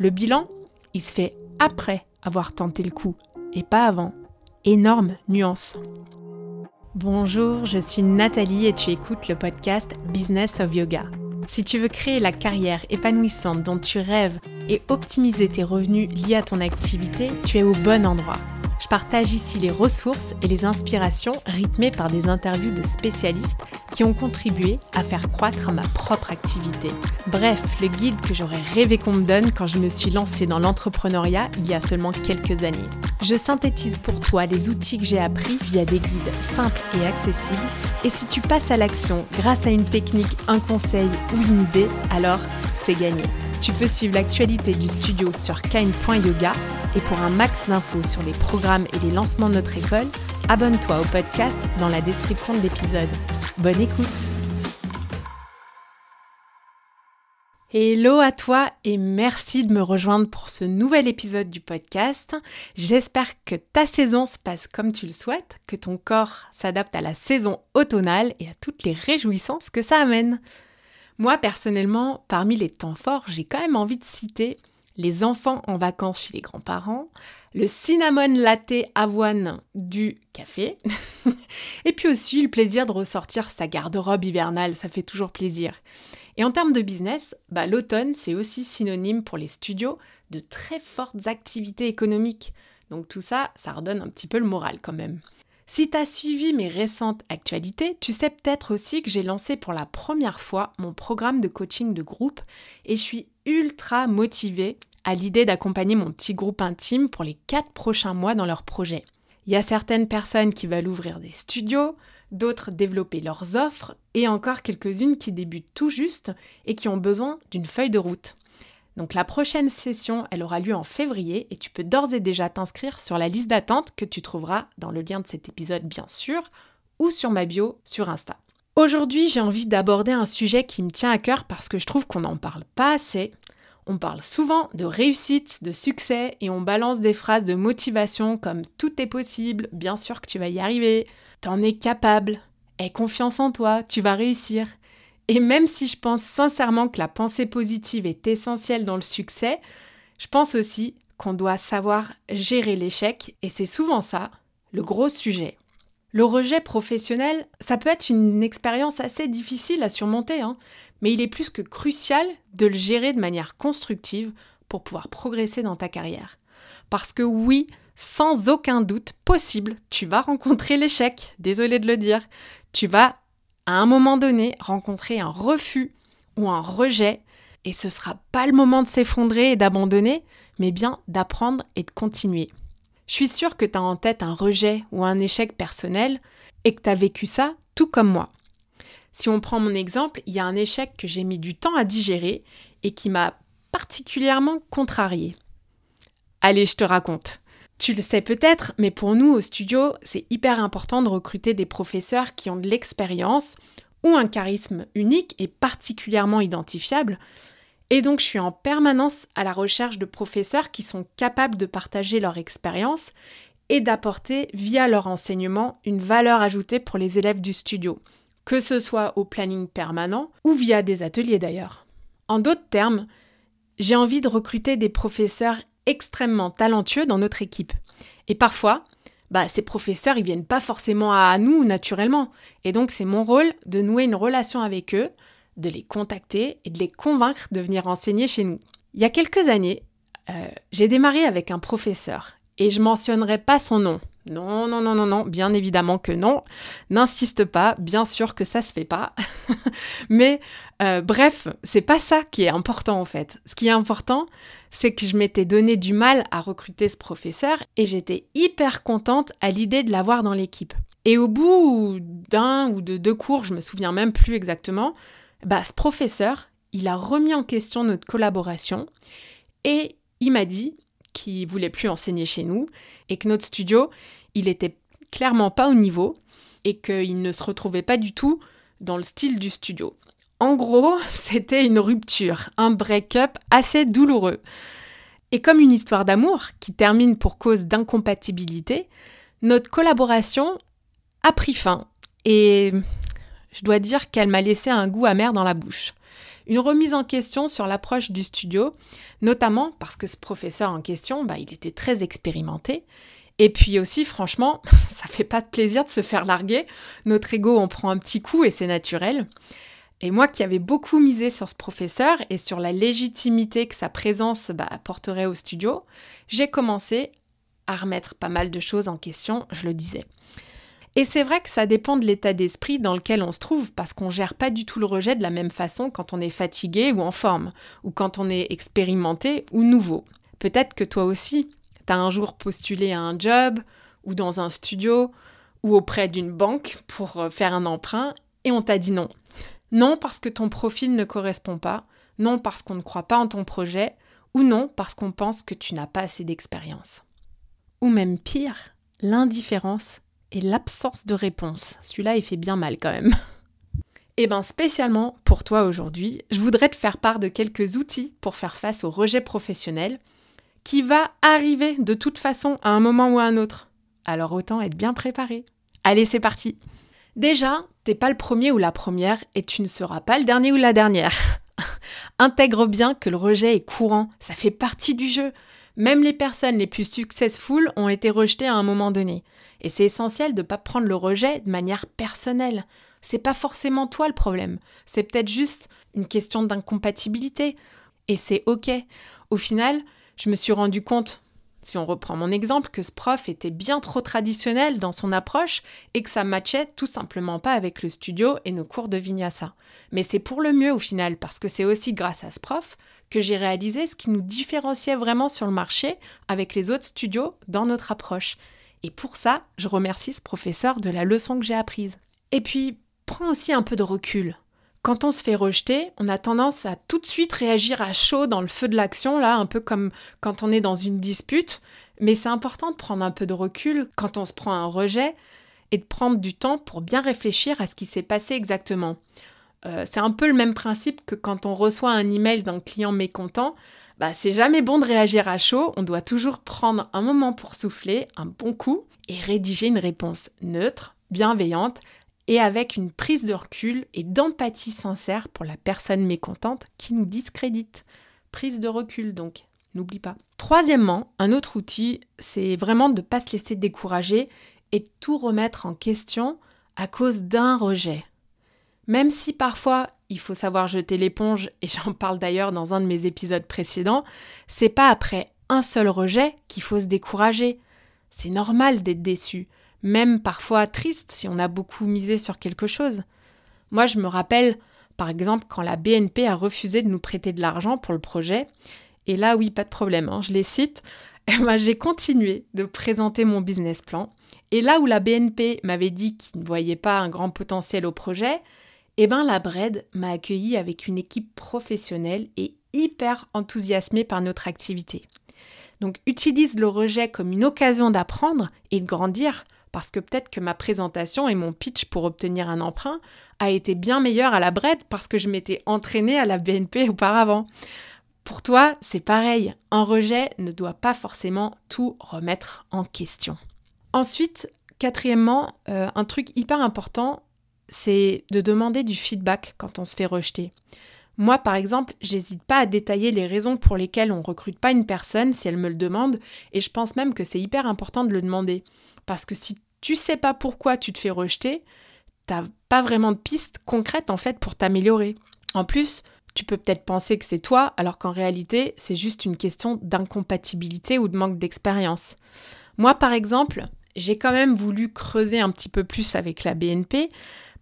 Le bilan, il se fait après avoir tenté le coup et pas avant. Énorme nuance. Bonjour, je suis Nathalie et tu écoutes le podcast Business of Yoga. Si tu veux créer la carrière épanouissante dont tu rêves et optimiser tes revenus liés à ton activité, tu es au bon endroit. Je partage ici les ressources et les inspirations rythmées par des interviews de spécialistes ont contribué à faire croître ma propre activité. Bref, le guide que j'aurais rêvé qu'on me donne quand je me suis lancée dans l'entrepreneuriat il y a seulement quelques années. Je synthétise pour toi les outils que j'ai appris via des guides simples et accessibles. Et si tu passes à l'action grâce à une technique, un conseil ou une idée, alors c'est gagné. Tu peux suivre l'actualité du studio sur kind.yoga et pour un max d'infos sur les programmes et les lancements de notre école, abonne-toi au podcast dans la description de l'épisode. Bonne écoute Hello à toi et merci de me rejoindre pour ce nouvel épisode du podcast. J'espère que ta saison se passe comme tu le souhaites, que ton corps s'adapte à la saison automnale et à toutes les réjouissances que ça amène. Moi, personnellement, parmi les temps forts, j'ai quand même envie de citer les enfants en vacances chez les grands-parents, le cinnamon latte avoine du café, et puis aussi le plaisir de ressortir sa garde-robe hivernale, ça fait toujours plaisir. Et en termes de business, bah, l'automne, c'est aussi synonyme pour les studios de très fortes activités économiques. Donc tout ça, ça redonne un petit peu le moral quand même. Si tu as suivi mes récentes actualités, tu sais peut-être aussi que j'ai lancé pour la première fois mon programme de coaching de groupe et je suis ultra motivée à l'idée d'accompagner mon petit groupe intime pour les 4 prochains mois dans leur projet. Il y a certaines personnes qui veulent ouvrir des studios, d'autres développer leurs offres et encore quelques-unes qui débutent tout juste et qui ont besoin d'une feuille de route. Donc la prochaine session, elle aura lieu en février et tu peux d'ores et déjà t'inscrire sur la liste d'attente que tu trouveras dans le lien de cet épisode bien sûr ou sur ma bio sur Insta. Aujourd'hui, j'ai envie d'aborder un sujet qui me tient à cœur parce que je trouve qu'on n'en parle pas assez. On parle souvent de réussite, de succès et on balance des phrases de motivation comme tout est possible, bien sûr que tu vas y arriver, t'en es capable, aie confiance en toi, tu vas réussir. Et même si je pense sincèrement que la pensée positive est essentielle dans le succès, je pense aussi qu'on doit savoir gérer l'échec, et c'est souvent ça, le gros sujet. Le rejet professionnel, ça peut être une expérience assez difficile à surmonter, hein, mais il est plus que crucial de le gérer de manière constructive pour pouvoir progresser dans ta carrière. Parce que oui, sans aucun doute possible, tu vas rencontrer l'échec, désolé de le dire, tu vas à un moment donné rencontrer un refus ou un rejet, et ce sera pas le moment de s'effondrer et d'abandonner, mais bien d'apprendre et de continuer. Je suis sûre que tu as en tête un rejet ou un échec personnel et que tu as vécu ça tout comme moi. Si on prend mon exemple, il y a un échec que j'ai mis du temps à digérer et qui m'a particulièrement contrariée. Allez, je te raconte. Tu le sais peut-être, mais pour nous au studio, c'est hyper important de recruter des professeurs qui ont de l'expérience ou un charisme unique et particulièrement identifiable. Et donc je suis en permanence à la recherche de professeurs qui sont capables de partager leur expérience et d'apporter via leur enseignement une valeur ajoutée pour les élèves du studio, que ce soit au planning permanent ou via des ateliers d'ailleurs. En d'autres termes, j'ai envie de recruter des professeurs extrêmement talentueux dans notre équipe. Et parfois, bah, ces professeurs, ils viennent pas forcément à nous naturellement. Et donc, c'est mon rôle de nouer une relation avec eux, de les contacter et de les convaincre de venir enseigner chez nous. Il y a quelques années, euh, j'ai démarré avec un professeur et je mentionnerai pas son nom. Non, non, non, non, non, bien évidemment que non. N'insiste pas, bien sûr que ça se fait pas. Mais euh, bref, c'est pas ça qui est important en fait. Ce qui est important, c'est que je m'étais donné du mal à recruter ce professeur et j'étais hyper contente à l'idée de l'avoir dans l'équipe. Et au bout d'un ou de deux cours, je me souviens même plus exactement, ce professeur, il a remis en question notre collaboration et il m'a dit qu'il voulait plus enseigner chez nous et que notre studio, il était clairement pas au niveau et qu'il ne se retrouvait pas du tout dans le style du studio. En gros, c'était une rupture, un break-up assez douloureux. Et comme une histoire d'amour qui termine pour cause d'incompatibilité, notre collaboration a pris fin et je dois dire qu'elle m'a laissé un goût amer dans la bouche. une remise en question sur l'approche du studio, notamment parce que ce professeur en question, bah, il était très expérimenté. Et puis aussi, franchement, ça fait pas de plaisir de se faire larguer. Notre ego, on prend un petit coup et c'est naturel. Et moi qui avais beaucoup misé sur ce professeur et sur la légitimité que sa présence bah, apporterait au studio, j'ai commencé à remettre pas mal de choses en question, je le disais. Et c'est vrai que ça dépend de l'état d'esprit dans lequel on se trouve, parce qu'on gère pas du tout le rejet de la même façon quand on est fatigué ou en forme, ou quand on est expérimenté ou nouveau. Peut-être que toi aussi, tu as un jour postulé à un job, ou dans un studio, ou auprès d'une banque pour euh, faire un emprunt, et on t'a dit non. Non parce que ton profil ne correspond pas, non parce qu'on ne croit pas en ton projet, ou non parce qu'on pense que tu n'as pas assez d'expérience. Ou même pire, l'indifférence et l'absence de réponse. Celui-là, il fait bien mal quand même. Et eh bien spécialement pour toi aujourd'hui, je voudrais te faire part de quelques outils pour faire face au rejet professionnel qui va arriver de toute façon à un moment ou à un autre. Alors autant être bien préparé. Allez, c'est parti. Déjà, t'es pas le premier ou la première et tu ne seras pas le dernier ou la dernière. Intègre bien que le rejet est courant, ça fait partie du jeu. Même les personnes les plus successful ont été rejetées à un moment donné. Et c'est essentiel de ne pas prendre le rejet de manière personnelle. C'est pas forcément toi le problème. C'est peut-être juste une question d'incompatibilité. Et c'est ok. Au final, je me suis rendu compte, si on reprend mon exemple, que ce prof était bien trop traditionnel dans son approche et que ça matchait tout simplement pas avec le studio et nos cours de vinyasa. Mais c'est pour le mieux au final, parce que c'est aussi grâce à ce prof que j'ai réalisé ce qui nous différenciait vraiment sur le marché avec les autres studios dans notre approche. Et pour ça, je remercie ce professeur de la leçon que j'ai apprise. Et puis, prends aussi un peu de recul. Quand on se fait rejeter, on a tendance à tout de suite réagir à chaud dans le feu de l'action, là, un peu comme quand on est dans une dispute. Mais c'est important de prendre un peu de recul quand on se prend un rejet et de prendre du temps pour bien réfléchir à ce qui s'est passé exactement. Euh, c'est un peu le même principe que quand on reçoit un email d'un client mécontent. Bah, c'est jamais bon de réagir à chaud, on doit toujours prendre un moment pour souffler, un bon coup, et rédiger une réponse neutre, bienveillante, et avec une prise de recul et d'empathie sincère pour la personne mécontente qui nous discrédite. Prise de recul donc, n'oublie pas. Troisièmement, un autre outil, c'est vraiment de ne pas se laisser décourager et tout remettre en question à cause d'un rejet. Même si parfois il faut savoir jeter l'éponge, et j'en parle d'ailleurs dans un de mes épisodes précédents, c'est pas après un seul rejet qu'il faut se décourager. C'est normal d'être déçu, même parfois triste si on a beaucoup misé sur quelque chose. Moi, je me rappelle, par exemple, quand la BNP a refusé de nous prêter de l'argent pour le projet, et là, oui, pas de problème, hein, je les cite, ben, j'ai continué de présenter mon business plan. Et là où la BNP m'avait dit qu'il ne voyait pas un grand potentiel au projet, eh ben la Bred m'a accueilli avec une équipe professionnelle et hyper enthousiasmée par notre activité. Donc utilise le rejet comme une occasion d'apprendre et de grandir parce que peut-être que ma présentation et mon pitch pour obtenir un emprunt a été bien meilleur à la Bred parce que je m'étais entraînée à la BNP auparavant. Pour toi, c'est pareil, un rejet ne doit pas forcément tout remettre en question. Ensuite, quatrièmement, euh, un truc hyper important, c'est de demander du feedback quand on se fait rejeter. Moi, par exemple, j'hésite pas à détailler les raisons pour lesquelles on recrute pas une personne si elle me le demande, et je pense même que c'est hyper important de le demander. Parce que si tu sais pas pourquoi tu te fais rejeter, t'as pas vraiment de piste concrète en fait pour t'améliorer. En plus, tu peux peut-être penser que c'est toi, alors qu'en réalité, c'est juste une question d'incompatibilité ou de manque d'expérience. Moi, par exemple, j'ai quand même voulu creuser un petit peu plus avec la BNP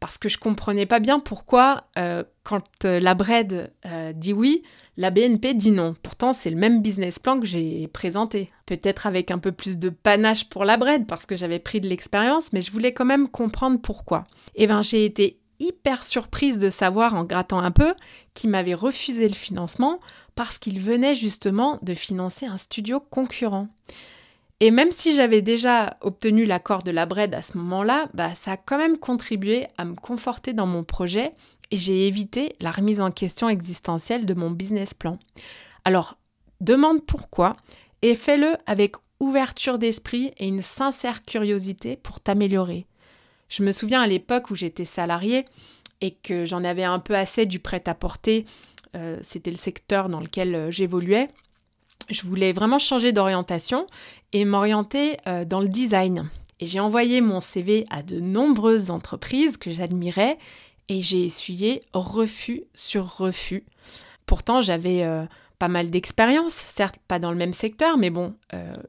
parce que je comprenais pas bien pourquoi, euh, quand euh, la Bred euh, dit oui, la BNP dit non. Pourtant, c'est le même business plan que j'ai présenté. Peut-être avec un peu plus de panache pour la Bred, parce que j'avais pris de l'expérience, mais je voulais quand même comprendre pourquoi. Et eh bien, j'ai été hyper surprise de savoir, en grattant un peu, qu'il m'avait refusé le financement parce qu'il venait justement de financer un studio concurrent. Et même si j'avais déjà obtenu l'accord de la Bred à ce moment-là, bah, ça a quand même contribué à me conforter dans mon projet et j'ai évité la remise en question existentielle de mon business plan. Alors, demande pourquoi et fais-le avec ouverture d'esprit et une sincère curiosité pour t'améliorer. Je me souviens à l'époque où j'étais salariée et que j'en avais un peu assez du prêt-à-porter euh, c'était le secteur dans lequel euh, j'évoluais, je voulais vraiment changer d'orientation et m'orienter dans le design. Et j'ai envoyé mon CV à de nombreuses entreprises que j'admirais et j'ai essuyé refus sur refus. Pourtant, j'avais pas mal d'expériences, certes pas dans le même secteur, mais bon,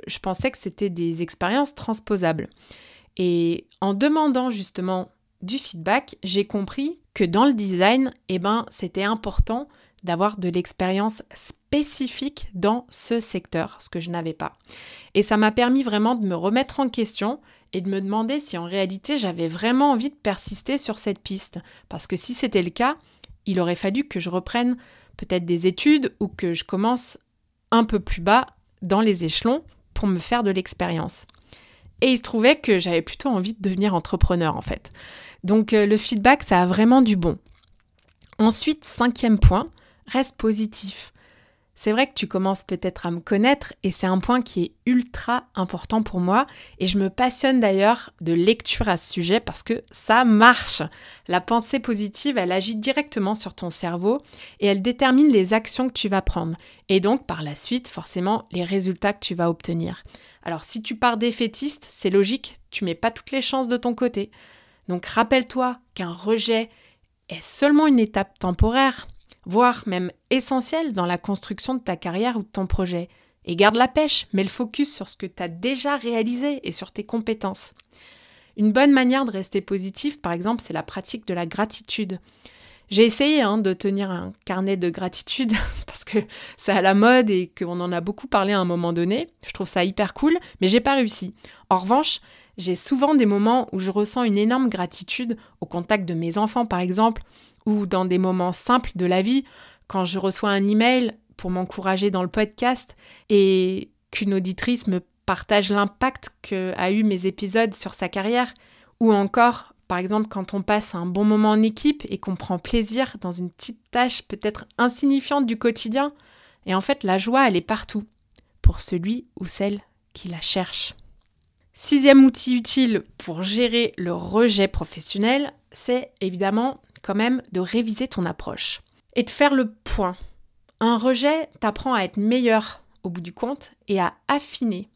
je pensais que c'était des expériences transposables. Et en demandant justement du feedback, j'ai compris que dans le design, eh ben, c'était important d'avoir de l'expérience spécifique dans ce secteur, ce que je n'avais pas. Et ça m'a permis vraiment de me remettre en question et de me demander si en réalité j'avais vraiment envie de persister sur cette piste. Parce que si c'était le cas, il aurait fallu que je reprenne peut-être des études ou que je commence un peu plus bas dans les échelons pour me faire de l'expérience. Et il se trouvait que j'avais plutôt envie de devenir entrepreneur en fait. Donc euh, le feedback, ça a vraiment du bon. Ensuite, cinquième point, reste positif. C'est vrai que tu commences peut-être à me connaître et c'est un point qui est ultra important pour moi et je me passionne d'ailleurs de lecture à ce sujet parce que ça marche. La pensée positive, elle agit directement sur ton cerveau et elle détermine les actions que tu vas prendre et donc par la suite forcément les résultats que tu vas obtenir. Alors si tu pars défaitiste, c'est logique, tu mets pas toutes les chances de ton côté. Donc rappelle-toi qu'un rejet est seulement une étape temporaire, voire même essentielle dans la construction de ta carrière ou de ton projet. Et garde la pêche, mets le focus sur ce que tu as déjà réalisé et sur tes compétences. Une bonne manière de rester positif, par exemple, c'est la pratique de la gratitude. J'ai essayé hein, de tenir un carnet de gratitude parce que c'est à la mode et qu'on en a beaucoup parlé à un moment donné. Je trouve ça hyper cool, mais j'ai pas réussi. En revanche, j'ai souvent des moments où je ressens une énorme gratitude au contact de mes enfants par exemple, ou dans des moments simples de la vie, quand je reçois un email pour m'encourager dans le podcast et qu'une auditrice me partage l'impact que a eu mes épisodes sur sa carrière, ou encore par exemple quand on passe un bon moment en équipe et qu'on prend plaisir dans une petite tâche peut-être insignifiante du quotidien. Et en fait, la joie, elle est partout, pour celui ou celle qui la cherche. Sixième outil utile pour gérer le rejet professionnel, c'est évidemment quand même de réviser ton approche et de faire le point. Un rejet t'apprend à être meilleur au bout du compte et à affiner,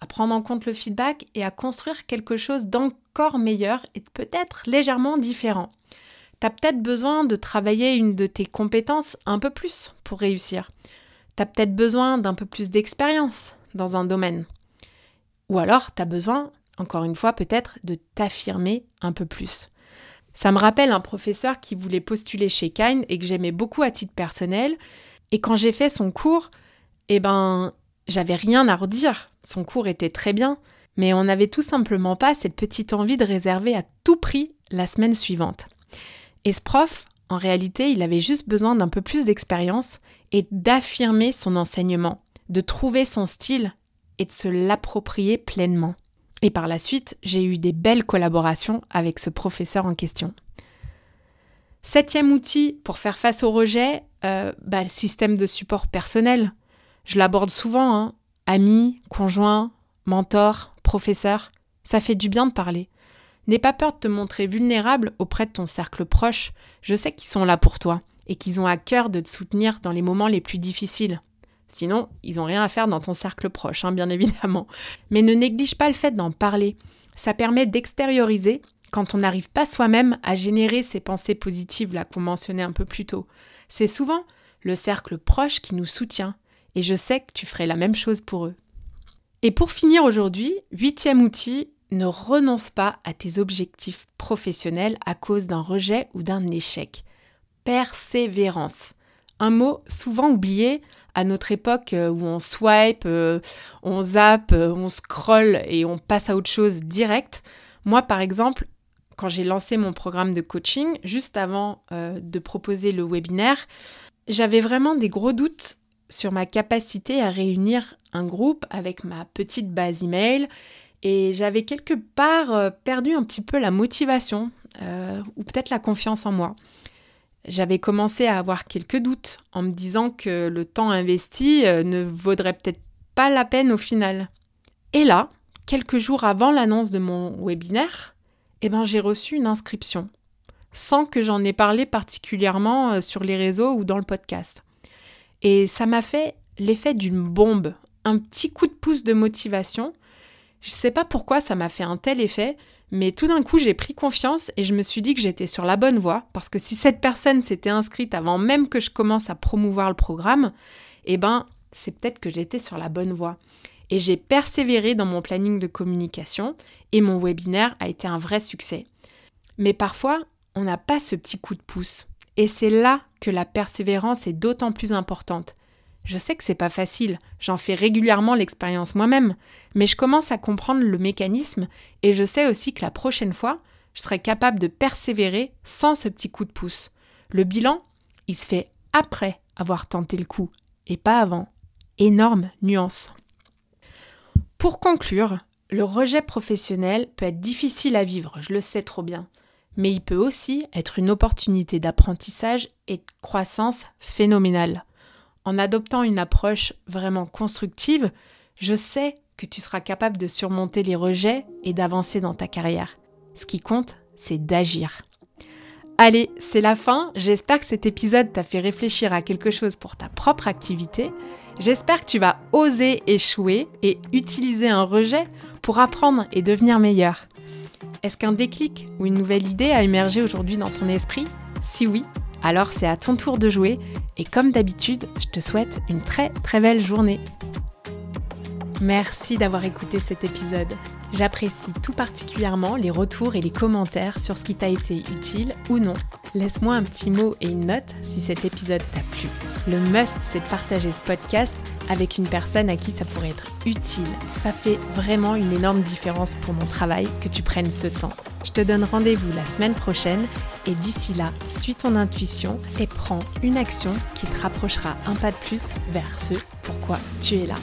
à prendre en compte le feedback et à construire quelque chose d'encore meilleur et peut-être légèrement différent. Tu as peut-être besoin de travailler une de tes compétences un peu plus pour réussir. Tu as peut-être besoin d'un peu plus d'expérience dans un domaine. Ou alors, tu as besoin, encore une fois, peut-être de t'affirmer un peu plus. Ça me rappelle un professeur qui voulait postuler chez Kine et que j'aimais beaucoup à titre personnel. Et quand j'ai fait son cours, eh ben, j'avais rien à redire. Son cours était très bien, mais on n'avait tout simplement pas cette petite envie de réserver à tout prix la semaine suivante. Et ce prof, en réalité, il avait juste besoin d'un peu plus d'expérience et d'affirmer son enseignement, de trouver son style et de se l'approprier pleinement. Et par la suite, j'ai eu des belles collaborations avec ce professeur en question. Septième outil pour faire face au rejet, euh, bah, le système de support personnel. Je l'aborde souvent, hein. amis, conjoints, mentors, professeurs. Ça fait du bien de parler. N'aie pas peur de te montrer vulnérable auprès de ton cercle proche. Je sais qu'ils sont là pour toi et qu'ils ont à cœur de te soutenir dans les moments les plus difficiles. Sinon, ils n'ont rien à faire dans ton cercle proche, hein, bien évidemment. Mais ne néglige pas le fait d'en parler. Ça permet d'extérioriser quand on n'arrive pas soi-même à générer ces pensées positives là qu'on mentionnait un peu plus tôt. C'est souvent le cercle proche qui nous soutient. Et je sais que tu ferais la même chose pour eux. Et pour finir aujourd'hui, huitième outil, ne renonce pas à tes objectifs professionnels à cause d'un rejet ou d'un échec. Persévérance. Un mot souvent oublié à notre époque euh, où on swipe, euh, on zappe, euh, on scrolle et on passe à autre chose direct. Moi, par exemple, quand j'ai lancé mon programme de coaching, juste avant de proposer le webinaire, j'avais vraiment des gros doutes sur ma capacité à réunir un groupe avec ma petite base email et j'avais quelque part perdu un petit peu la motivation ou peut-être la confiance en moi j'avais commencé à avoir quelques doutes en me disant que le temps investi euh, ne vaudrait peut-être pas la peine au final. Et là, quelques jours avant l'annonce de mon webinaire, eh ben, j'ai reçu une inscription. sans que j'en ai parlé particulièrement euh, sur les réseaux ou dans le podcast. Et ça m'a fait l'effet d'une bombe, un petit coup de pouce de motivation. Je ne sais pas pourquoi ça m'a fait un tel effet, mais tout d'un coup j'ai pris confiance et je me suis dit que j'étais sur la bonne voie, parce que si cette personne s'était inscrite avant même que je commence à promouvoir le programme, eh ben c'est peut-être que j'étais sur la bonne voie. Et j'ai persévéré dans mon planning de communication et mon webinaire a été un vrai succès. Mais parfois, on n'a pas ce petit coup de pouce. Et c'est là que la persévérance est d'autant plus importante. Je sais que c'est pas facile, j'en fais régulièrement l'expérience moi-même, mais je commence à comprendre le mécanisme et je sais aussi que la prochaine fois, je serai capable de persévérer sans ce petit coup de pouce. Le bilan, il se fait après avoir tenté le coup et pas avant. Énorme nuance. Pour conclure, le rejet professionnel peut être difficile à vivre, je le sais trop bien, mais il peut aussi être une opportunité d'apprentissage et de croissance phénoménale. En adoptant une approche vraiment constructive, je sais que tu seras capable de surmonter les rejets et d'avancer dans ta carrière. Ce qui compte, c'est d'agir. Allez, c'est la fin. J'espère que cet épisode t'a fait réfléchir à quelque chose pour ta propre activité. J'espère que tu vas oser échouer et utiliser un rejet pour apprendre et devenir meilleur. Est-ce qu'un déclic ou une nouvelle idée a émergé aujourd'hui dans ton esprit? Si oui, alors c'est à ton tour de jouer et comme d'habitude, je te souhaite une très très belle journée. Merci d'avoir écouté cet épisode. J'apprécie tout particulièrement les retours et les commentaires sur ce qui t'a été utile ou non. Laisse-moi un petit mot et une note si cet épisode t'a plu. Le must, c'est de partager ce podcast avec une personne à qui ça pourrait être utile. Ça fait vraiment une énorme différence pour mon travail que tu prennes ce temps. Je te donne rendez-vous la semaine prochaine et d'ici là, suis ton intuition et prends une action qui te rapprochera un pas de plus vers ce pourquoi tu es là.